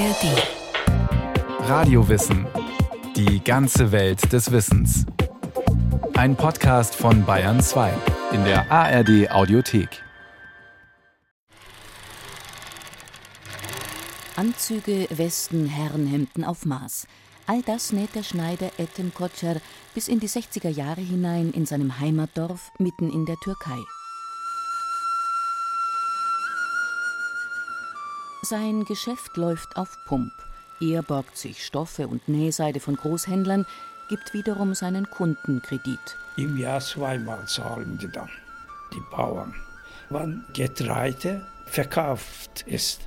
ARD. Radiowissen. Die ganze Welt des Wissens. Ein Podcast von Bayern 2 in der ARD Audiothek. Anzüge, Westen, Herrenhemden auf Maß. All das näht der Schneider Ethem Kocher bis in die 60er Jahre hinein in seinem Heimatdorf mitten in der Türkei. Sein Geschäft läuft auf Pump. Er borgt sich Stoffe und Nähseide von Großhändlern, gibt wiederum seinen Kunden Kredit. Im Jahr zweimal zahlen die dann, die Bauern, wann Getreide verkauft ist.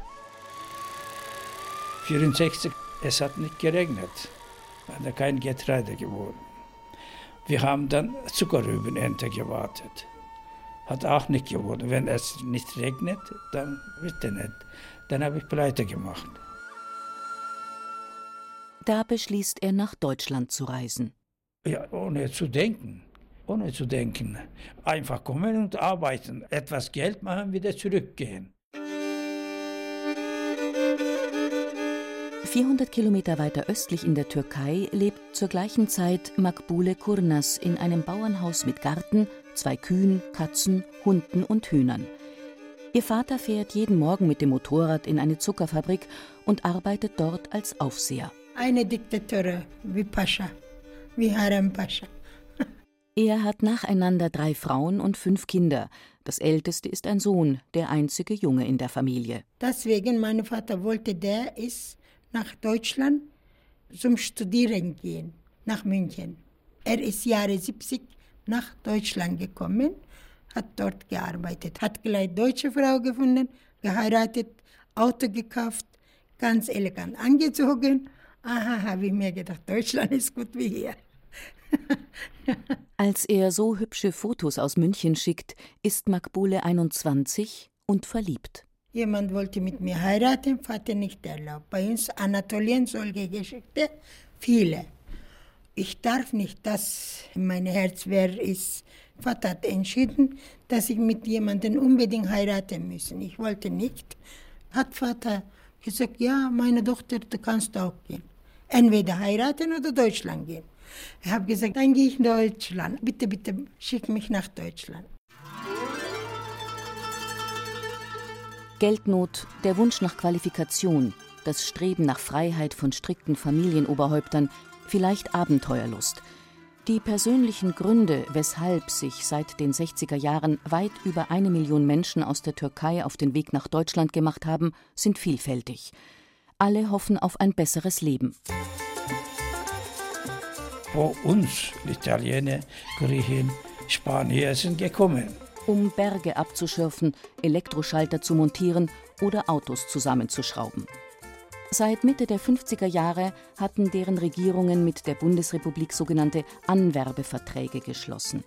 64, es hat nicht geregnet, war kein Getreide geworden. Wir haben dann Zuckerrübenernte gewartet. Hat auch nicht geworden. Wenn es nicht regnet, dann wird er nicht. Dann habe ich pleite gemacht. Da beschließt er, nach Deutschland zu reisen. Ja, ohne zu denken. Ohne zu denken. Einfach kommen und arbeiten, etwas Geld machen, wieder zurückgehen. 400 Kilometer weiter östlich in der Türkei lebt zur gleichen Zeit Makbule Kurnas in einem Bauernhaus mit Garten, zwei Kühen, Katzen, Hunden und Hühnern. Ihr Vater fährt jeden Morgen mit dem Motorrad in eine Zuckerfabrik und arbeitet dort als Aufseher. Eine Diktatur wie Pascha, wie Harem Pascha. Er hat nacheinander drei Frauen und fünf Kinder. Das älteste ist ein Sohn, der einzige Junge in der Familie. Deswegen, mein Vater wollte, der ist nach Deutschland zum Studieren gehen, nach München. Er ist Jahre 70 nach Deutschland gekommen hat dort gearbeitet, hat gleich deutsche Frau gefunden, geheiratet, Auto gekauft, ganz elegant angezogen. Aha, habe ich mir gedacht, Deutschland ist gut wie hier. Als er so hübsche Fotos aus München schickt, ist Makbule 21 und verliebt. Jemand wollte mit mir heiraten, Vater nicht erlaubt. Bei uns Anatolien solche Geschichte, viele. Ich darf nicht, dass mein Herz wer ist Vater hat entschieden, dass ich mit jemandem unbedingt heiraten müssen. Ich wollte nicht. Hat Vater gesagt, ja, meine Tochter, du kannst auch gehen. Entweder heiraten oder Deutschland gehen. Ich habe gesagt, dann gehe ich nach Deutschland. Bitte, bitte, schick mich nach Deutschland. Geldnot, der Wunsch nach Qualifikation, das Streben nach Freiheit von strikten Familienoberhäuptern, vielleicht Abenteuerlust – die persönlichen Gründe, weshalb sich seit den 60er Jahren weit über eine Million Menschen aus der Türkei auf den Weg nach Deutschland gemacht haben, sind vielfältig. Alle hoffen auf ein besseres Leben. Vor uns, Italiener, Griechen, Spanier sind gekommen. Um Berge abzuschürfen, Elektroschalter zu montieren oder Autos zusammenzuschrauben. Seit Mitte der 50er Jahre hatten deren Regierungen mit der Bundesrepublik sogenannte Anwerbeverträge geschlossen.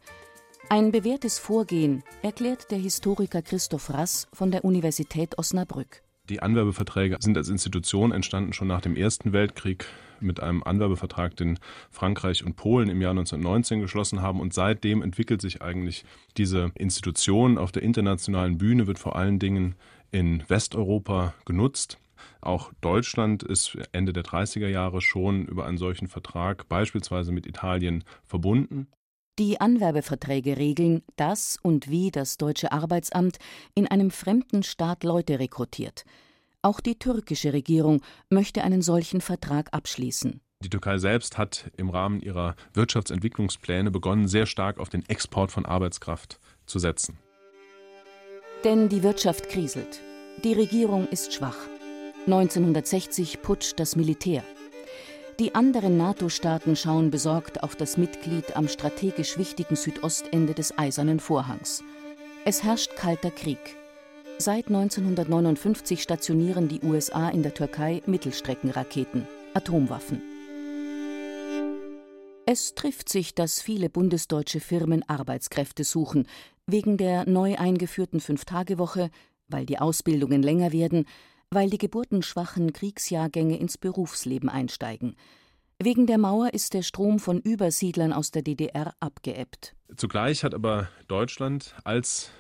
Ein bewährtes Vorgehen erklärt der Historiker Christoph Rass von der Universität Osnabrück. Die Anwerbeverträge sind als Institution entstanden schon nach dem Ersten Weltkrieg mit einem Anwerbevertrag, den Frankreich und Polen im Jahr 1919 geschlossen haben. Und seitdem entwickelt sich eigentlich diese Institution auf der internationalen Bühne, wird vor allen Dingen in Westeuropa genutzt. Auch Deutschland ist Ende der 30er Jahre schon über einen solchen Vertrag beispielsweise mit Italien verbunden. Die Anwerbeverträge regeln, dass und wie das deutsche Arbeitsamt in einem fremden Staat Leute rekrutiert. Auch die türkische Regierung möchte einen solchen Vertrag abschließen. Die Türkei selbst hat im Rahmen ihrer Wirtschaftsentwicklungspläne begonnen, sehr stark auf den Export von Arbeitskraft zu setzen. Denn die Wirtschaft kriselt. Die Regierung ist schwach. 1960 putscht das Militär. Die anderen NATO-Staaten schauen besorgt auf das Mitglied am strategisch wichtigen Südostende des Eisernen Vorhangs. Es herrscht kalter Krieg. Seit 1959 stationieren die USA in der Türkei Mittelstreckenraketen, Atomwaffen. Es trifft sich, dass viele bundesdeutsche Firmen Arbeitskräfte suchen, wegen der neu eingeführten Fünftagewoche, weil die Ausbildungen länger werden, weil die geburtenschwachen Kriegsjahrgänge ins Berufsleben einsteigen. Wegen der Mauer ist der Strom von Übersiedlern aus der DDR abgeebbt. Zugleich hat aber Deutschland, als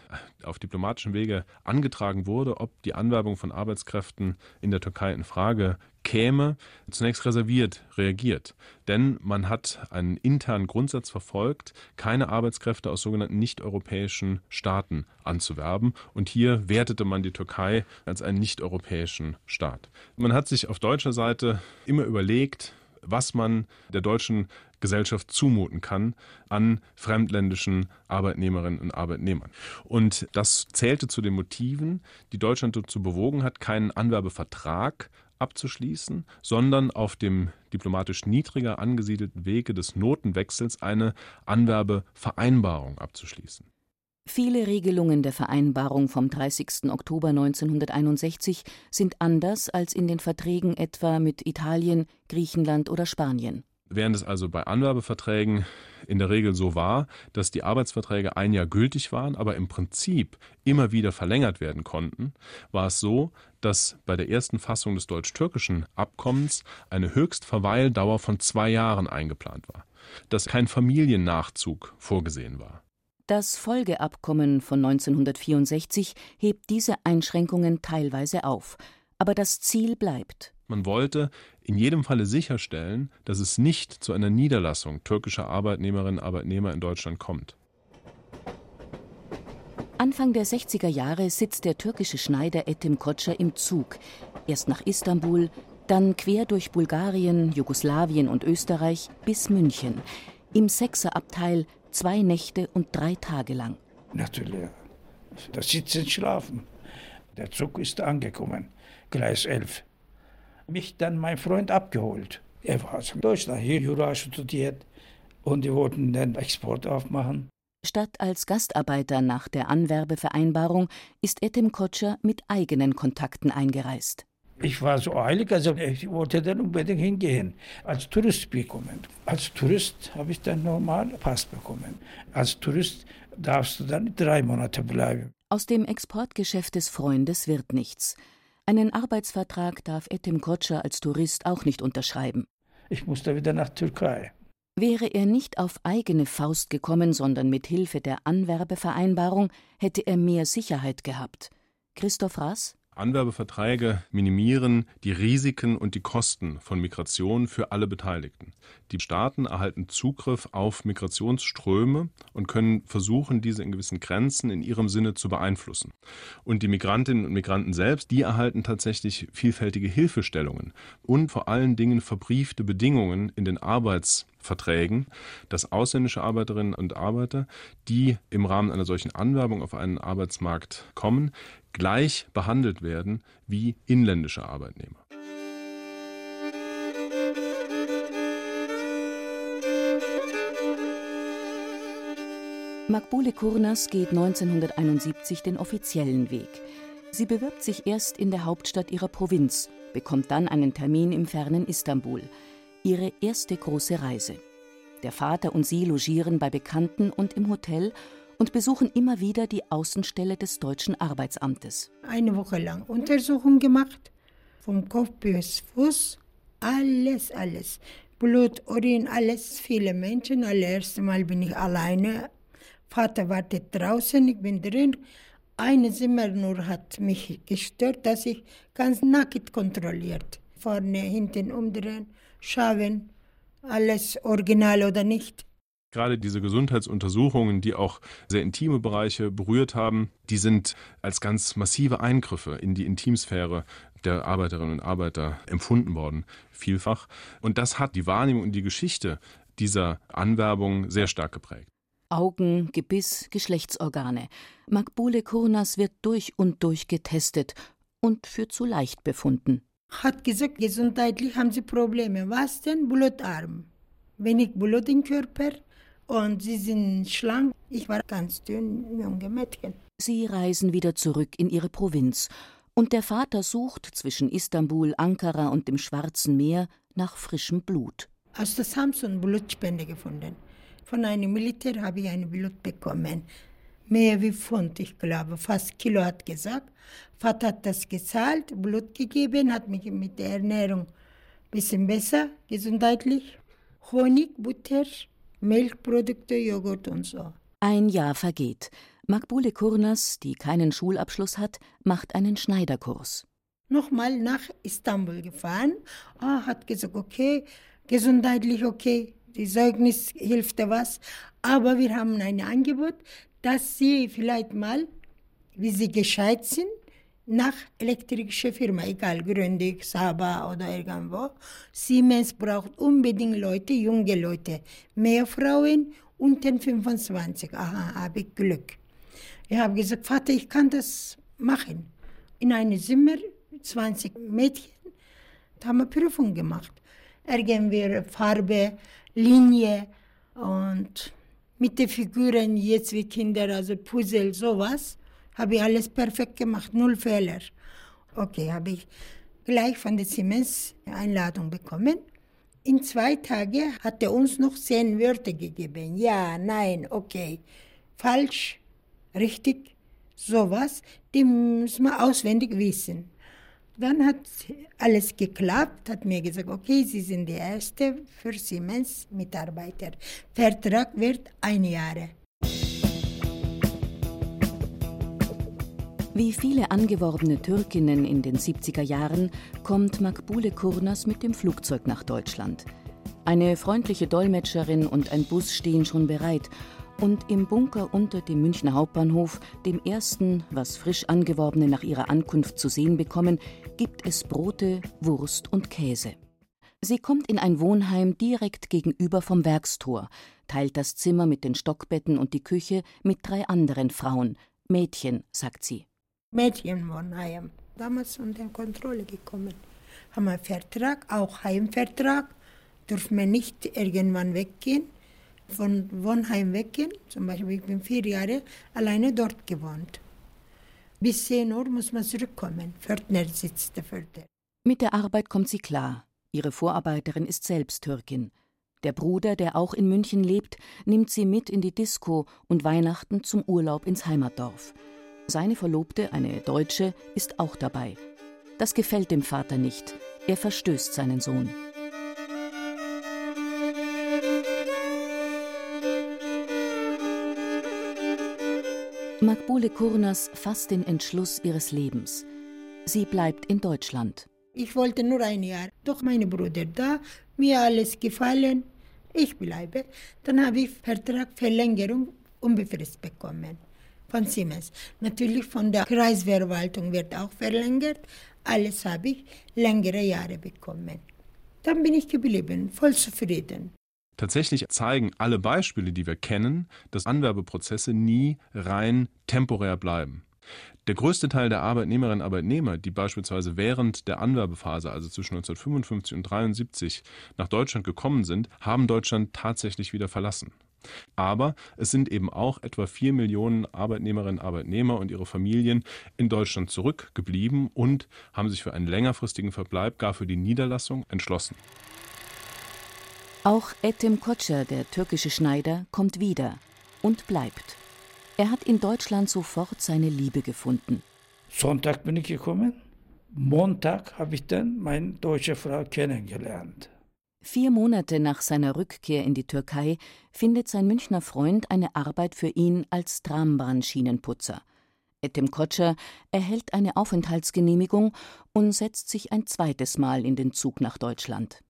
auf diplomatischem Wege angetragen wurde, ob die Anwerbung von Arbeitskräften in der Türkei in Frage käme, zunächst reserviert reagiert. Denn man hat einen internen Grundsatz verfolgt, keine Arbeitskräfte aus sogenannten nicht-europäischen Staaten anzuwerben. Und hier wertete man die Türkei als einen nicht-europäischen Staat. Man hat sich auf deutscher Seite immer überlegt, was man der deutschen Gesellschaft zumuten kann an fremdländischen Arbeitnehmerinnen und Arbeitnehmern. Und das zählte zu den Motiven, die Deutschland dazu bewogen hat, keinen Anwerbevertrag abzuschließen, sondern auf dem diplomatisch niedriger angesiedelten Wege des Notenwechsels eine Anwerbevereinbarung abzuschließen. Viele Regelungen der Vereinbarung vom 30. Oktober 1961 sind anders als in den Verträgen etwa mit Italien, Griechenland oder Spanien. Während es also bei Anwerbeverträgen in der Regel so war, dass die Arbeitsverträge ein Jahr gültig waren, aber im Prinzip immer wieder verlängert werden konnten, war es so, dass bei der ersten Fassung des deutsch-türkischen Abkommens eine Höchstverweildauer von zwei Jahren eingeplant war, dass kein Familiennachzug vorgesehen war. Das Folgeabkommen von 1964 hebt diese Einschränkungen teilweise auf, aber das Ziel bleibt. Man wollte in jedem Falle sicherstellen, dass es nicht zu einer Niederlassung türkischer Arbeitnehmerinnen und Arbeitnehmer in Deutschland kommt. Anfang der 60er Jahre sitzt der türkische Schneider Etim Kotscher im Zug, erst nach Istanbul, dann quer durch Bulgarien, Jugoslawien und Österreich bis München. Im Sechserabteil zwei Nächte und drei Tage lang. Natürlich. Da sitzen schlafen. Der Zug ist angekommen, Gleis 11. Mich dann mein Freund abgeholt. Er war aus Deutschland, hier Jura studiert und die wollten den Export aufmachen. Statt als Gastarbeiter nach der Anwerbevereinbarung ist Etem Kotscher mit eigenen Kontakten eingereist. Ich war so eilig, also ich wollte dann unbedingt hingehen, als Tourist bekommen. Als Tourist habe ich dann normal Pass bekommen. Als Tourist darfst du dann drei Monate bleiben. Aus dem Exportgeschäft des Freundes wird nichts. Einen Arbeitsvertrag darf Etim Kotscher als Tourist auch nicht unterschreiben. Ich musste wieder nach Türkei. Wäre er nicht auf eigene Faust gekommen, sondern mit Hilfe der Anwerbevereinbarung, hätte er mehr Sicherheit gehabt. Christoph Rass Anwerbeverträge minimieren die Risiken und die Kosten von Migration für alle Beteiligten. Die Staaten erhalten Zugriff auf Migrationsströme und können versuchen, diese in gewissen Grenzen in ihrem Sinne zu beeinflussen. Und die Migrantinnen und Migranten selbst, die erhalten tatsächlich vielfältige Hilfestellungen und vor allen Dingen verbriefte Bedingungen in den Arbeitsverträgen, dass ausländische Arbeiterinnen und Arbeiter, die im Rahmen einer solchen Anwerbung auf einen Arbeitsmarkt kommen, gleich behandelt werden wie inländische Arbeitnehmer. Makbule Kurnas geht 1971 den offiziellen Weg. Sie bewirbt sich erst in der Hauptstadt ihrer Provinz, bekommt dann einen Termin im fernen Istanbul. Ihre erste große Reise. Der Vater und sie logieren bei Bekannten und im Hotel und besuchen immer wieder die Außenstelle des deutschen Arbeitsamtes. Eine Woche lang Untersuchung gemacht, vom Kopf bis Fuß, alles, alles. Blut, Urin, alles, viele Menschen. Allererst Mal bin ich alleine. Vater wartet draußen, ich bin drin. Eine Zimmer nur hat mich gestört, dass ich ganz nackt kontrolliert. Vorne, hinten umdrehen, schauen, alles original oder nicht. Gerade diese Gesundheitsuntersuchungen, die auch sehr intime Bereiche berührt haben, die sind als ganz massive Eingriffe in die Intimsphäre der Arbeiterinnen und Arbeiter empfunden worden, vielfach. Und das hat die Wahrnehmung und die Geschichte dieser Anwerbung sehr stark geprägt. Augen, Gebiss, Geschlechtsorgane. Makbule Kurnas wird durch und durch getestet und für zu leicht befunden. Hat gesagt, gesundheitlich haben sie Probleme. Was denn? Blutarm. Wenig Blut im Körper, und sie sind schlank. Ich war ganz dünn, junge Mädchen. Sie reisen wieder zurück in ihre Provinz. Und der Vater sucht zwischen Istanbul, Ankara und dem Schwarzen Meer nach frischem Blut. Aus der Samson Blutspende gefunden. Von einem Militär habe ich ein Blut bekommen. Mehr wie Pfund, ich glaube, fast Kilo hat gesagt. Vater hat das gezahlt, Blut gegeben, hat mich mit der Ernährung bisschen besser, gesundheitlich. Honig, Butter, Milchprodukte, Joghurt und so. Ein Jahr vergeht. Makbule Kurnas, die keinen Schulabschluss hat, macht einen Schneiderkurs. Nochmal nach Istanbul gefahren, ah, hat gesagt, okay, gesundheitlich okay, die Zeugnis hilft was, aber wir haben ein Angebot, dass Sie vielleicht mal, wie Sie gescheit sind, nach elektrischer Firma, egal, Gründig, Saba oder irgendwo. Siemens braucht unbedingt Leute, junge Leute, mehr Frauen unter 25. Aha, habe ich Glück. Ich habe gesagt, Vater, ich kann das machen. In einem Zimmer, 20 Mädchen, da haben wir Prüfung gemacht. Irgendwie Farbe, Linie und mit den Figuren jetzt wie Kinder, also Puzzle, sowas, habe ich alles perfekt gemacht, null Fehler. Okay, habe ich gleich von der Siemens Einladung bekommen. In zwei Tagen hat er uns noch zehn Wörter gegeben. Ja, nein, okay, falsch, richtig, sowas. Die muss man auswendig wissen. Dann hat alles geklappt, hat mir gesagt, okay, Sie sind der Erste für Siemens Mitarbeiter. Vertrag wird ein Jahr. Wie viele angeworbene Türkinnen in den 70er Jahren kommt Makbule Kurnas mit dem Flugzeug nach Deutschland. Eine freundliche Dolmetscherin und ein Bus stehen schon bereit und im Bunker unter dem Münchner Hauptbahnhof, dem ersten, was frisch Angeworbene nach ihrer Ankunft zu sehen bekommen, gibt es Brote, Wurst und Käse. Sie kommt in ein Wohnheim direkt gegenüber vom Werkstor, teilt das Zimmer mit den Stockbetten und die Küche mit drei anderen Frauen, Mädchen, sagt sie. Mädchenwohnheim, damals unter Kontrolle gekommen. Haben wir Vertrag, auch Heimvertrag, dürfen wir nicht irgendwann weggehen von Wohnheim weggehen. Zum Beispiel, ich bin vier Jahre alleine dort gewohnt. Bis 10 Uhr muss man zurückkommen. Pförtner sitzt der Pförtner. Mit der Arbeit kommt sie klar. Ihre Vorarbeiterin ist selbst Türkin. Der Bruder, der auch in München lebt, nimmt sie mit in die Disco und Weihnachten zum Urlaub ins Heimatdorf. Seine Verlobte, eine Deutsche, ist auch dabei. Das gefällt dem Vater nicht. Er verstößt seinen Sohn. Makbule Kurnas fasst den Entschluss ihres Lebens. Sie bleibt in Deutschland. Ich wollte nur ein Jahr. Doch meine Bruder da, mir alles gefallen. Ich bleibe. Dann habe ich Vertrag Verlängerung unbefristet bekommen von Siemens. Natürlich von der Kreisverwaltung wird auch verlängert. Alles habe ich längere Jahre bekommen. Dann bin ich geblieben, voll zufrieden. Tatsächlich zeigen alle Beispiele, die wir kennen, dass Anwerbeprozesse nie rein temporär bleiben. Der größte Teil der Arbeitnehmerinnen und Arbeitnehmer, die beispielsweise während der Anwerbephase, also zwischen 1955 und 1973, nach Deutschland gekommen sind, haben Deutschland tatsächlich wieder verlassen. Aber es sind eben auch etwa vier Millionen Arbeitnehmerinnen und Arbeitnehmer und ihre Familien in Deutschland zurückgeblieben und haben sich für einen längerfristigen Verbleib, gar für die Niederlassung, entschlossen. Auch Etim Koçer, der türkische Schneider, kommt wieder und bleibt. Er hat in Deutschland sofort seine Liebe gefunden. Sonntag bin ich gekommen. Montag habe ich dann meine deutsche Frau kennengelernt. Vier Monate nach seiner Rückkehr in die Türkei findet sein Münchner Freund eine Arbeit für ihn als Trambahnschienenputzer. Etim Koçer erhält eine Aufenthaltsgenehmigung und setzt sich ein zweites Mal in den Zug nach Deutschland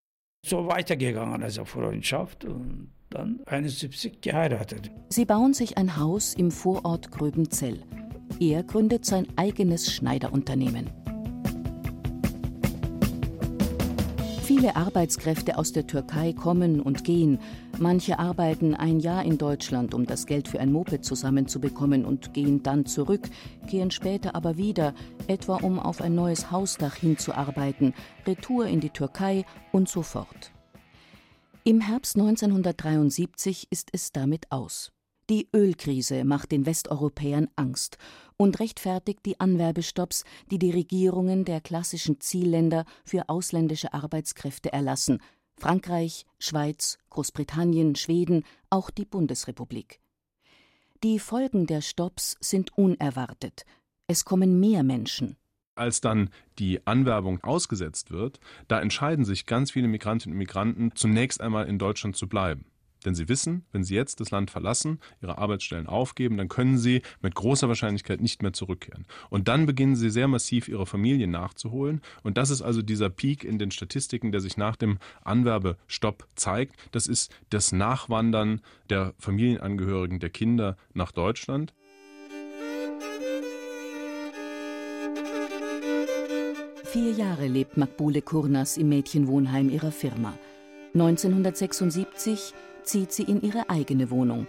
so weitergegangen als Freundschaft und dann 71 geheiratet. Sie bauen sich ein Haus im Vorort Gröbenzell. Er gründet sein eigenes Schneiderunternehmen. Viele Arbeitskräfte aus der Türkei kommen und gehen. Manche arbeiten ein Jahr in Deutschland, um das Geld für ein Moped zusammenzubekommen und gehen dann zurück, kehren später aber wieder, etwa um auf ein neues Hausdach hinzuarbeiten, Retour in die Türkei und so fort. Im Herbst 1973 ist es damit aus. Die Ölkrise macht den Westeuropäern Angst und rechtfertigt die Anwerbestopps, die die Regierungen der klassischen Zielländer für ausländische Arbeitskräfte erlassen Frankreich, Schweiz, Großbritannien, Schweden, auch die Bundesrepublik. Die Folgen der Stopps sind unerwartet. Es kommen mehr Menschen. als dann die Anwerbung ausgesetzt wird, da entscheiden sich ganz viele Migrantinnen und Migranten, zunächst einmal in Deutschland zu bleiben. Denn sie wissen, wenn sie jetzt das Land verlassen, ihre Arbeitsstellen aufgeben, dann können sie mit großer Wahrscheinlichkeit nicht mehr zurückkehren. Und dann beginnen sie sehr massiv ihre Familien nachzuholen. Und das ist also dieser Peak in den Statistiken, der sich nach dem Anwerbestopp zeigt. Das ist das Nachwandern der Familienangehörigen, der Kinder nach Deutschland. Vier Jahre lebt Makbule Kurnas im Mädchenwohnheim ihrer Firma. 1976 zieht sie in ihre eigene Wohnung.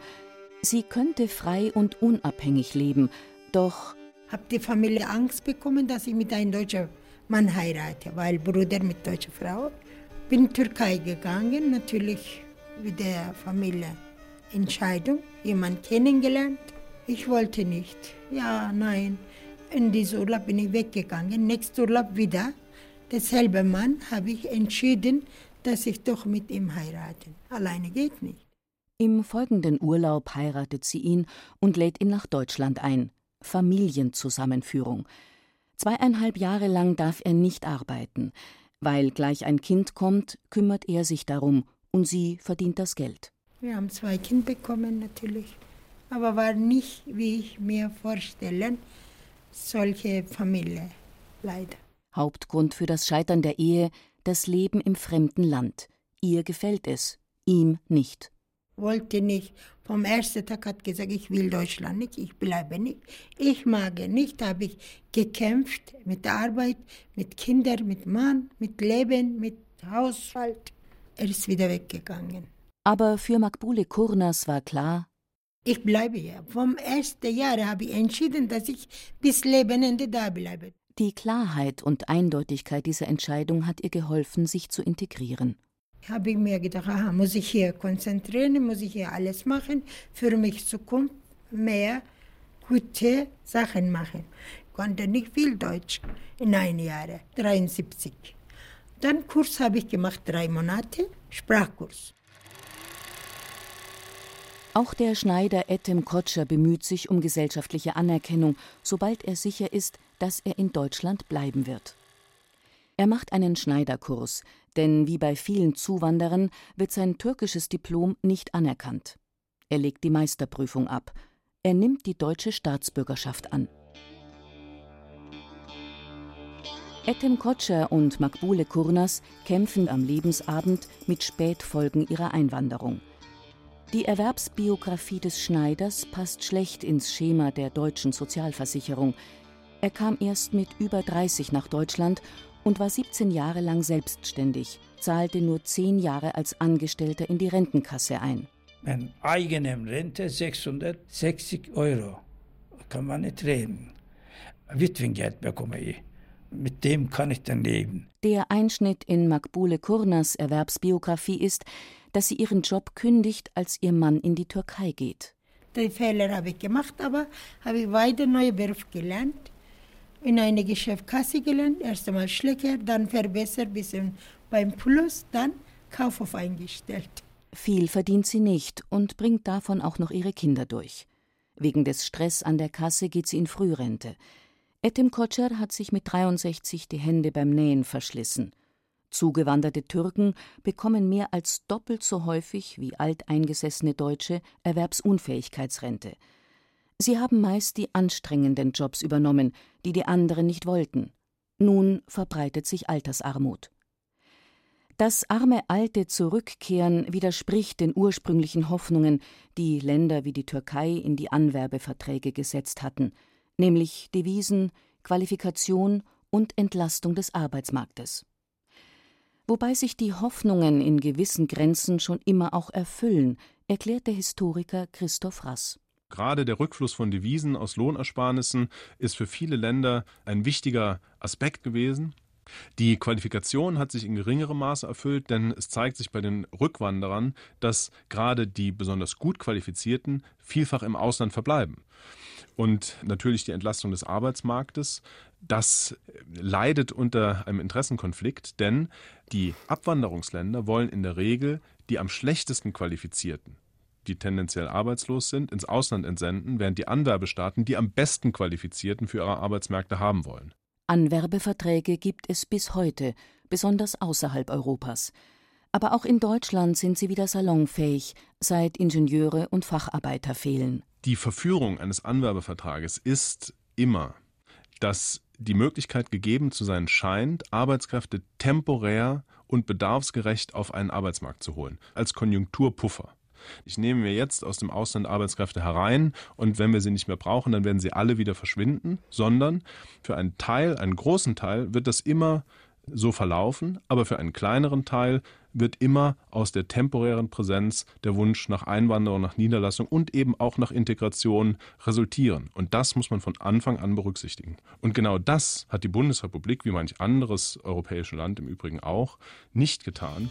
Sie könnte frei und unabhängig leben, doch hat die Familie Angst bekommen, dass ich mit einem deutschen Mann heirate, weil Bruder mit deutscher Frau. Bin Türkei gegangen, natürlich mit der Familie Entscheidung, jemand kennengelernt. Ich wollte nicht. Ja, nein. In diesem Urlaub bin ich weggegangen. Nächsten Urlaub wieder. Derselbe Mann habe ich entschieden, dass ich doch mit ihm heirate. Alleine geht nicht. Im folgenden Urlaub heiratet sie ihn und lädt ihn nach Deutschland ein. Familienzusammenführung. Zweieinhalb Jahre lang darf er nicht arbeiten. Weil gleich ein Kind kommt, kümmert er sich darum und sie verdient das Geld. Wir haben zwei Kinder bekommen natürlich, aber war nicht, wie ich mir vorstelle, solche Familie, leider. Hauptgrund für das Scheitern der Ehe das Leben im fremden Land. Ihr gefällt es, ihm nicht. Wollte nicht. Vom ersten Tag hat gesagt, ich will Deutschland nicht, ich bleibe nicht. Ich mag nicht, habe ich gekämpft mit Arbeit, mit Kindern, mit Mann, mit Leben, mit Haushalt. Er ist wieder weggegangen. Aber für Makbule Kurnas war klar, ich bleibe hier. Vom ersten Jahr habe ich entschieden, dass ich bis Lebenende da bleibe. Die Klarheit und Eindeutigkeit dieser Entscheidung hat ihr geholfen, sich zu integrieren. Habe ich mir gedacht, aha, muss ich hier konzentrieren, muss ich hier alles machen, für mich Zukunft mehr gute Sachen machen. Ich konnte nicht viel Deutsch in ein Jahr, 73. Dann Kurs habe ich gemacht, drei Monate, Sprachkurs. Auch der Schneider Etem Kotscher bemüht sich um gesellschaftliche Anerkennung, sobald er sicher ist, dass er in Deutschland bleiben wird. Er macht einen Schneiderkurs, denn wie bei vielen Zuwanderern wird sein türkisches Diplom nicht anerkannt. Er legt die Meisterprüfung ab. Er nimmt die deutsche Staatsbürgerschaft an. Etem Kotscher und Makbule Kurnas kämpfen am Lebensabend mit Spätfolgen ihrer Einwanderung. Die Erwerbsbiografie des Schneiders passt schlecht ins Schema der deutschen Sozialversicherung. Er kam erst mit über 30 nach Deutschland und war 17 Jahre lang selbstständig, zahlte nur 10 Jahre als Angestellter in die Rentenkasse ein. Meine eigene Rente 660 Euro. Kann man nicht reden. Witwengeld bekomme ich. Mit dem kann ich dann leben. Der Einschnitt in Makbule Kurnas Erwerbsbiografie ist, dass sie ihren Job kündigt, als ihr Mann in die Türkei geht. Die Fehler habe ich gemacht, aber habe ich weiter neue Beruf gelernt. In einer Geschäftskasse gelernt, erst einmal Schlecker, dann verbessert, bisschen beim Plus, dann Kaufhof eingestellt. Viel verdient sie nicht und bringt davon auch noch ihre Kinder durch. Wegen des Stress an der Kasse geht sie in Frührente. Etim Kocher hat sich mit 63 die Hände beim Nähen verschlissen. Zugewanderte Türken bekommen mehr als doppelt so häufig wie alteingesessene Deutsche Erwerbsunfähigkeitsrente. Sie haben meist die anstrengenden Jobs übernommen, die die anderen nicht wollten. Nun verbreitet sich Altersarmut. Das arme Alte Zurückkehren widerspricht den ursprünglichen Hoffnungen, die Länder wie die Türkei in die Anwerbeverträge gesetzt hatten, nämlich Devisen, Qualifikation und Entlastung des Arbeitsmarktes wobei sich die Hoffnungen in gewissen Grenzen schon immer auch erfüllen, erklärt der Historiker Christoph Rass. Gerade der Rückfluss von Devisen aus Lohnersparnissen ist für viele Länder ein wichtiger Aspekt gewesen. Die Qualifikation hat sich in geringerem Maße erfüllt, denn es zeigt sich bei den Rückwanderern, dass gerade die besonders gut qualifizierten vielfach im Ausland verbleiben. Und natürlich die Entlastung des Arbeitsmarktes, das leidet unter einem Interessenkonflikt, denn die Abwanderungsländer wollen in der Regel die am schlechtesten qualifizierten, die tendenziell arbeitslos sind, ins Ausland entsenden, während die Anwerbestaaten die am besten qualifizierten für ihre Arbeitsmärkte haben wollen. Anwerbeverträge gibt es bis heute, besonders außerhalb Europas. Aber auch in Deutschland sind sie wieder salonfähig, seit Ingenieure und Facharbeiter fehlen. Die Verführung eines Anwerbevertrages ist immer, dass die Möglichkeit gegeben zu sein scheint, Arbeitskräfte temporär und bedarfsgerecht auf einen Arbeitsmarkt zu holen, als Konjunkturpuffer. Ich nehme mir jetzt aus dem Ausland Arbeitskräfte herein und wenn wir sie nicht mehr brauchen, dann werden sie alle wieder verschwinden, sondern für einen Teil, einen großen Teil wird das immer so verlaufen, aber für einen kleineren Teil wird immer aus der temporären Präsenz der Wunsch nach Einwanderung, nach Niederlassung und eben auch nach Integration resultieren. Und das muss man von Anfang an berücksichtigen. Und genau das hat die Bundesrepublik, wie manch anderes europäisches Land im Übrigen auch, nicht getan.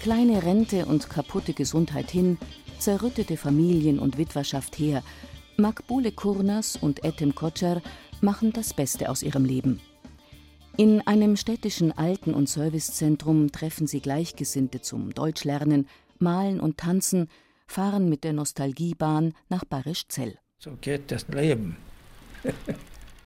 Kleine Rente und kaputte Gesundheit hin, zerrüttete Familien und Witwerschaft her. Makbule Kurnas und Etem Kocher machen das Beste aus ihrem Leben. In einem städtischen Alten- und Servicezentrum treffen sie Gleichgesinnte zum Deutschlernen, Malen und Tanzen, fahren mit der Nostalgiebahn nach Barisch-Zell. So geht das Leben.